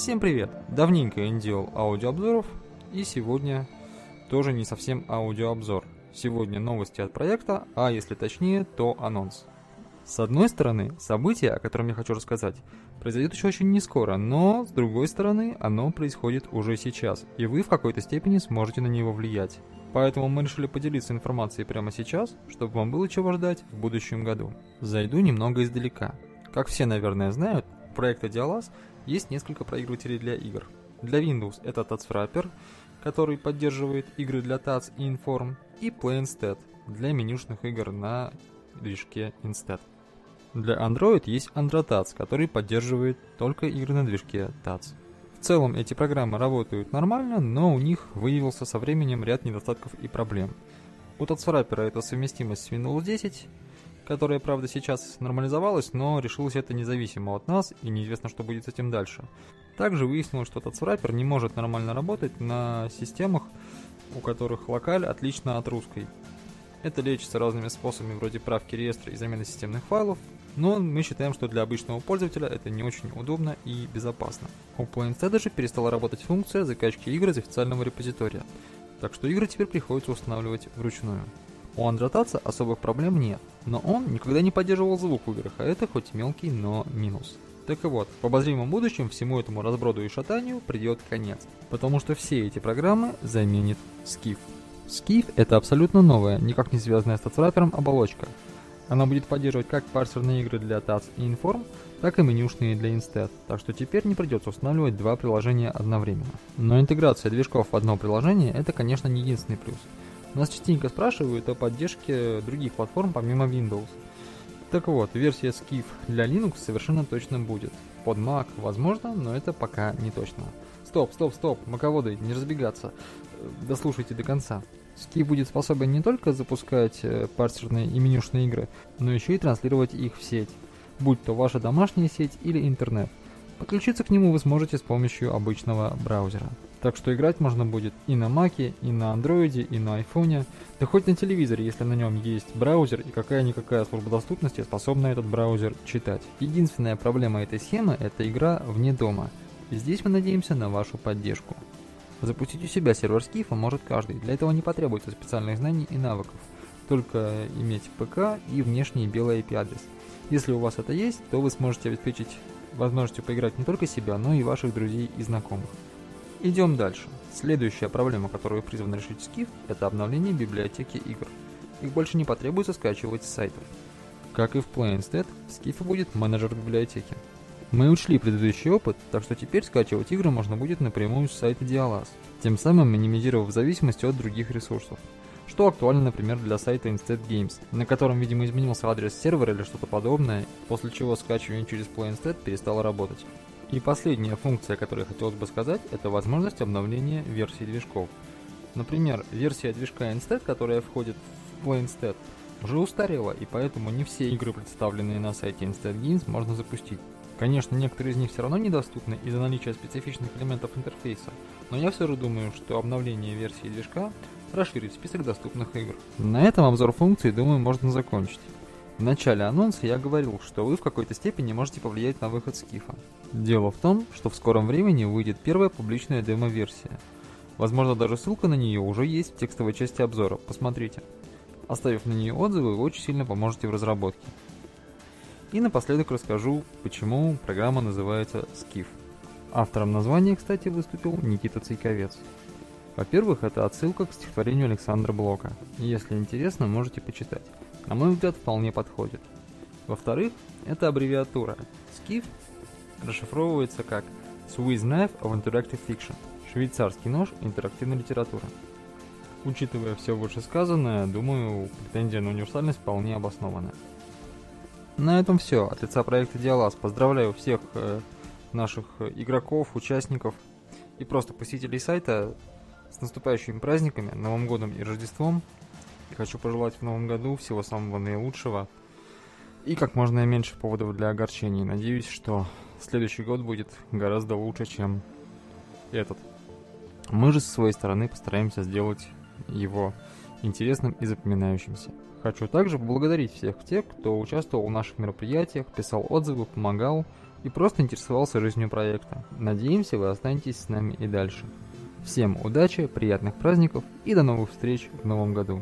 Всем привет! Давненько я не делал аудиообзоров, и сегодня тоже не совсем аудиообзор. Сегодня новости от проекта, а если точнее, то анонс. С одной стороны, событие, о котором я хочу рассказать, произойдет еще очень не скоро, но с другой стороны, оно происходит уже сейчас, и вы в какой-то степени сможете на него влиять. Поэтому мы решили поделиться информацией прямо сейчас, чтобы вам было чего ждать в будущем году. Зайду немного издалека. Как все, наверное, знают, проекта Dialas есть несколько проигрывателей для игр. Для Windows это TatsWrapper, который поддерживает игры для TATS и Inform, и PlayInstead для менюшных игр на движке Instead. Для Android есть AndroTats, который поддерживает только игры на движке TATS. В целом эти программы работают нормально, но у них выявился со временем ряд недостатков и проблем. У TatsWrapper это совместимость с Windows 10, которая, правда, сейчас нормализовалась, но решилось это независимо от нас, и неизвестно, что будет с этим дальше. Также выяснилось, что TatsWrapper не может нормально работать на системах, у которых локаль отлично от русской. Это лечится разными способами вроде правки реестра и замены системных файлов, но мы считаем, что для обычного пользователя это не очень удобно и безопасно. У PlayInstead же перестала работать функция закачки игр из официального репозитория, так что игры теперь приходится устанавливать вручную. У Андратаца особых проблем нет, но он никогда не поддерживал звук в играх, а это хоть мелкий, но минус. Так и вот, в обозримом будущем всему этому разброду и шатанию придет конец, потому что все эти программы заменит Skiff. Skiff это абсолютно новая, никак не связанная с TatsWrapper оболочка, она будет поддерживать как парсерные игры для TATS и Inform, так и менюшные для Instead, так что теперь не придется устанавливать два приложения одновременно. Но интеграция движков в одно приложение это, конечно, не единственный плюс. Нас частенько спрашивают о поддержке других платформ помимо Windows. Так вот, версия Skiff для Linux совершенно точно будет. Под Mac возможно, но это пока не точно. Стоп, стоп, стоп, маководы, не разбегаться. Дослушайте до конца. Ski будет способен не только запускать э, парсерные и менюшные игры, но еще и транслировать их в сеть, будь то ваша домашняя сеть или интернет. Подключиться к нему вы сможете с помощью обычного браузера. Так что играть можно будет и на Маке, и на Андроиде, и на Айфоне, да хоть на телевизоре, если на нем есть браузер и какая-никакая служба доступности способна этот браузер читать. Единственная проблема этой схемы – это игра вне дома. И здесь мы надеемся на вашу поддержку. Запустить у себя сервер скифа может каждый, для этого не потребуется специальных знаний и навыков, только иметь ПК и внешний белый IP-адрес. Если у вас это есть, то вы сможете обеспечить возможностью поиграть не только себя, но и ваших друзей и знакомых. Идем дальше. Следующая проблема, которую призван решить Skiff, это обновление библиотеки игр. Их больше не потребуется скачивать с сайтов. Как и в PlayInstead, в Skiff будет менеджер библиотеки. Мы учли предыдущий опыт, так что теперь скачивать игры можно будет напрямую с сайта Dialas, тем самым минимизировав зависимость от других ресурсов. Что актуально, например, для сайта Instead Games, на котором, видимо, изменился адрес сервера или что-то подобное, после чего скачивание через PlayInstead перестало работать. И последняя функция, которую я хотелось бы сказать, это возможность обновления версий движков. Например, версия движка Instead, которая входит в PlayInstead, уже устарела, и поэтому не все игры, представленные на сайте Instead Games, можно запустить. Конечно, некоторые из них все равно недоступны из-за наличия специфичных элементов интерфейса, но я все же думаю, что обновление версии движка расширит список доступных игр. На этом обзор функций, думаю, можно закончить. В начале анонса я говорил, что вы в какой-то степени можете повлиять на выход скифа. Дело в том, что в скором времени выйдет первая публичная демо-версия. Возможно, даже ссылка на нее уже есть в текстовой части обзора, посмотрите. Оставив на нее отзывы, вы очень сильно поможете в разработке. И напоследок расскажу, почему программа называется Skiff. Автором названия, кстати, выступил Никита Цейковец. Во-первых, это отсылка к стихотворению Александра Блока. Если интересно, можете почитать. На мой взгляд, вполне подходит. Во-вторых, это аббревиатура. Skiff расшифровывается как Swiss Knife of Interactive Fiction – швейцарский нож интерактивной литературы. Учитывая все вышесказанное, думаю, претензия на универсальность вполне обоснована. На этом все. От лица проекта Диалаз поздравляю всех э, наших игроков, участников и просто посетителей сайта с наступающими праздниками, Новым годом и Рождеством. И хочу пожелать в новом году всего самого наилучшего и как можно меньше поводов для огорчений. Надеюсь, что следующий год будет гораздо лучше, чем этот. Мы же со своей стороны постараемся сделать его интересным и запоминающимся. Хочу также поблагодарить всех тех, кто участвовал в наших мероприятиях, писал отзывы, помогал, и просто интересовался жизнью проекта. Надеемся, вы останетесь с нами и дальше. Всем удачи, приятных праздников и до новых встреч в новом году.